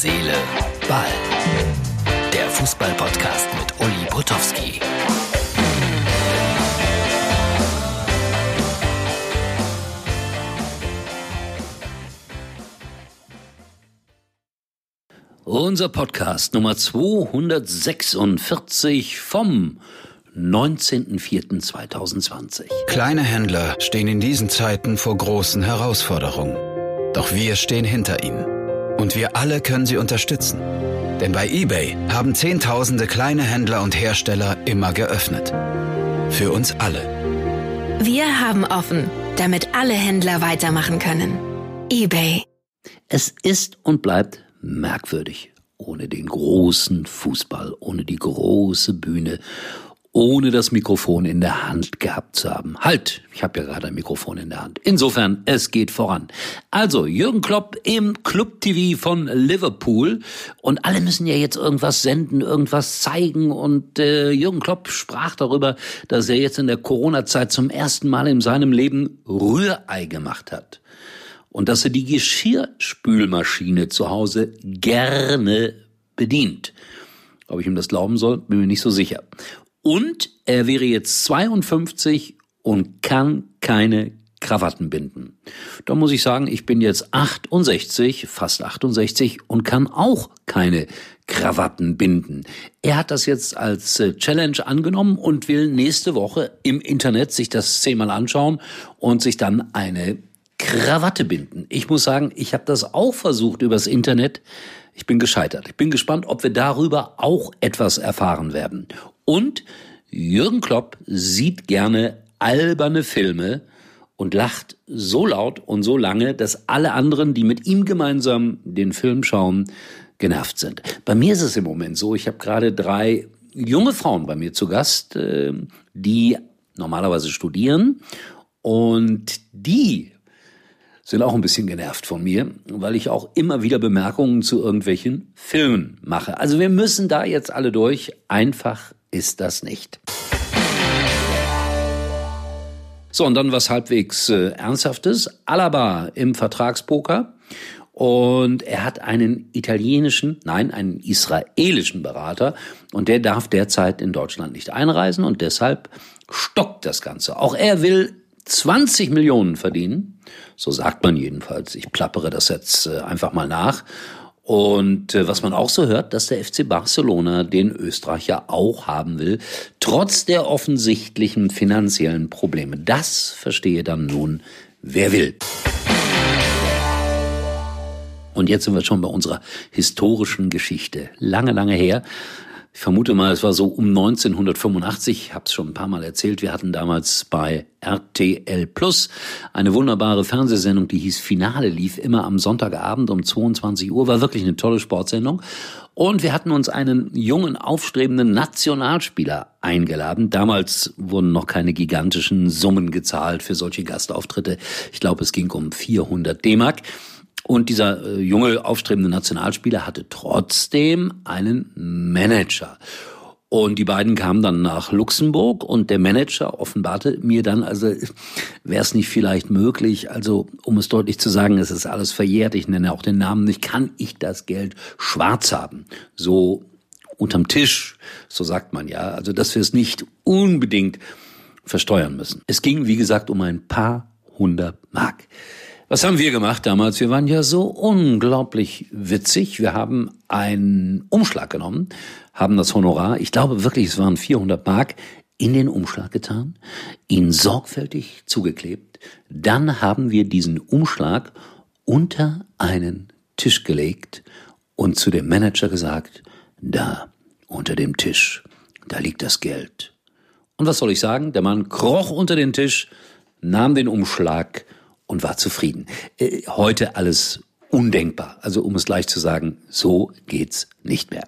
Seele, Ball. Der Fußball-Podcast mit Uli Potowski. Unser Podcast Nummer 246 vom 19.04.2020. Kleine Händler stehen in diesen Zeiten vor großen Herausforderungen. Doch wir stehen hinter ihnen. Und wir alle können sie unterstützen. Denn bei eBay haben Zehntausende kleine Händler und Hersteller immer geöffnet. Für uns alle. Wir haben offen, damit alle Händler weitermachen können. eBay. Es ist und bleibt merkwürdig. Ohne den großen Fußball, ohne die große Bühne, ohne das Mikrofon in der Hand gehabt zu haben. Halt, ich habe ja gerade ein Mikrofon in der Hand. Insofern, es geht voran. Also, Jürgen Klopp im Club TV von Liverpool und alle müssen ja jetzt irgendwas senden, irgendwas zeigen und äh, Jürgen Klopp sprach darüber, dass er jetzt in der Corona-Zeit zum ersten Mal in seinem Leben Rührei gemacht hat und dass er die Geschirrspülmaschine zu Hause gerne bedient. Ob ich ihm das glauben soll, bin mir nicht so sicher. Und er wäre jetzt 52 und kann keine Krawatten binden. Da muss ich sagen, ich bin jetzt 68, fast 68 und kann auch keine Krawatten binden. Er hat das jetzt als äh, Challenge angenommen und will nächste Woche im Internet sich das zehnmal anschauen und sich dann eine Krawatte binden. Ich muss sagen, ich habe das auch versucht übers Internet. Ich bin gescheitert. Ich bin gespannt, ob wir darüber auch etwas erfahren werden. Und Jürgen Klopp sieht gerne alberne Filme und lacht so laut und so lange, dass alle anderen, die mit ihm gemeinsam den Film schauen, genervt sind. Bei mir ist es im Moment so, ich habe gerade drei junge Frauen bei mir zu Gast, äh, die normalerweise studieren und die sind auch ein bisschen genervt von mir, weil ich auch immer wieder Bemerkungen zu irgendwelchen Filmen mache. Also wir müssen da jetzt alle durch. Einfach ist das nicht. So, und dann was halbwegs äh, Ernsthaftes. Alaba im Vertragspoker. Und er hat einen italienischen, nein, einen israelischen Berater. Und der darf derzeit in Deutschland nicht einreisen. Und deshalb stockt das Ganze. Auch er will 20 Millionen verdienen. So sagt man jedenfalls. Ich plappere das jetzt äh, einfach mal nach. Und äh, was man auch so hört, dass der FC Barcelona den Österreicher auch haben will, trotz der offensichtlichen finanziellen Probleme. Das verstehe dann nun, wer will. Und jetzt sind wir schon bei unserer historischen Geschichte. Lange, lange her. Ich vermute mal, es war so um 1985, ich habe es schon ein paar Mal erzählt, wir hatten damals bei RTL Plus eine wunderbare Fernsehsendung, die hieß Finale, lief immer am Sonntagabend um 22 Uhr, war wirklich eine tolle Sportsendung. Und wir hatten uns einen jungen, aufstrebenden Nationalspieler eingeladen. Damals wurden noch keine gigantischen Summen gezahlt für solche Gastauftritte. Ich glaube, es ging um 400 D-Mark. Und dieser äh, junge, aufstrebende Nationalspieler hatte trotzdem einen Manager. Und die beiden kamen dann nach Luxemburg und der Manager offenbarte mir dann, also wäre es nicht vielleicht möglich, also um es deutlich zu sagen, es ist alles verjährt, ich nenne auch den Namen nicht, kann ich das Geld schwarz haben? So unterm Tisch, so sagt man ja, also dass wir es nicht unbedingt versteuern müssen. Es ging, wie gesagt, um ein paar hundert Mark. Was haben wir gemacht damals? Wir waren ja so unglaublich witzig. Wir haben einen Umschlag genommen, haben das Honorar, ich glaube wirklich, es waren 400 Mark, in den Umschlag getan, ihn sorgfältig zugeklebt. Dann haben wir diesen Umschlag unter einen Tisch gelegt und zu dem Manager gesagt, da, unter dem Tisch, da liegt das Geld. Und was soll ich sagen? Der Mann kroch unter den Tisch, nahm den Umschlag und war zufrieden. Äh, heute alles undenkbar. Also um es gleich zu sagen, so geht's nicht mehr.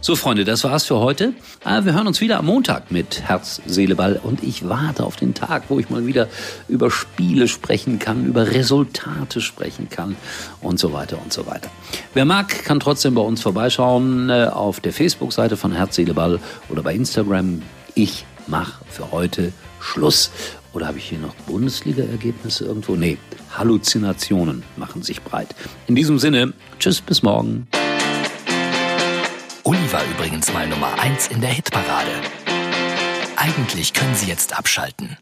So, Freunde, das war's für heute. Ah, wir hören uns wieder am Montag mit Herz, Seele, Ball. Und ich warte auf den Tag, wo ich mal wieder über Spiele sprechen kann, über Resultate sprechen kann und so weiter und so weiter. Wer mag, kann trotzdem bei uns vorbeischauen äh, auf der Facebook-Seite von Herz, Seele, Ball oder bei Instagram. Ich mache für heute Schluss Oder habe ich hier noch Bundesliga-Ergebnisse irgendwo? Nee, Halluzinationen machen sich breit. In diesem Sinne, tschüss, bis morgen. Uli war übrigens mal Nummer 1 in der Hitparade. Eigentlich können Sie jetzt abschalten.